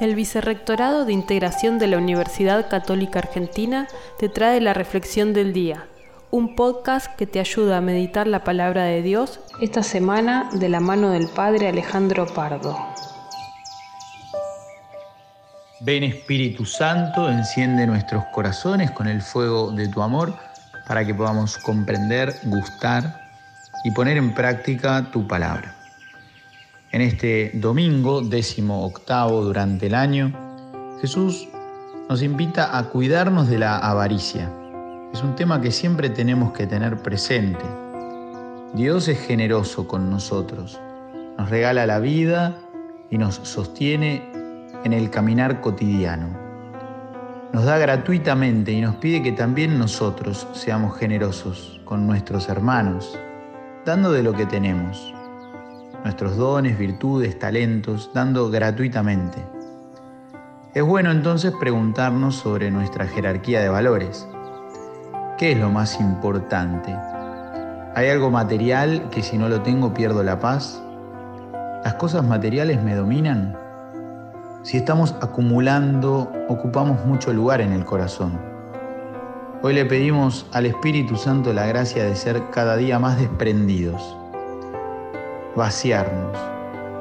El Vicerrectorado de Integración de la Universidad Católica Argentina te trae la Reflexión del Día, un podcast que te ayuda a meditar la palabra de Dios esta semana de la mano del Padre Alejandro Pardo. Ven Espíritu Santo, enciende nuestros corazones con el fuego de tu amor para que podamos comprender, gustar y poner en práctica tu palabra. En este domingo, décimo octavo durante el año, Jesús nos invita a cuidarnos de la avaricia. Es un tema que siempre tenemos que tener presente. Dios es generoso con nosotros, nos regala la vida y nos sostiene en el caminar cotidiano. Nos da gratuitamente y nos pide que también nosotros seamos generosos con nuestros hermanos, dando de lo que tenemos nuestros dones, virtudes, talentos, dando gratuitamente. Es bueno entonces preguntarnos sobre nuestra jerarquía de valores. ¿Qué es lo más importante? ¿Hay algo material que si no lo tengo pierdo la paz? ¿Las cosas materiales me dominan? Si estamos acumulando, ocupamos mucho lugar en el corazón. Hoy le pedimos al Espíritu Santo la gracia de ser cada día más desprendidos vaciarnos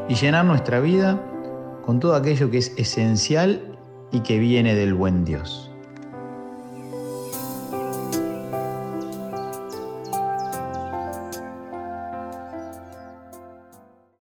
y llenar nuestra vida con todo aquello que es esencial y que viene del buen Dios.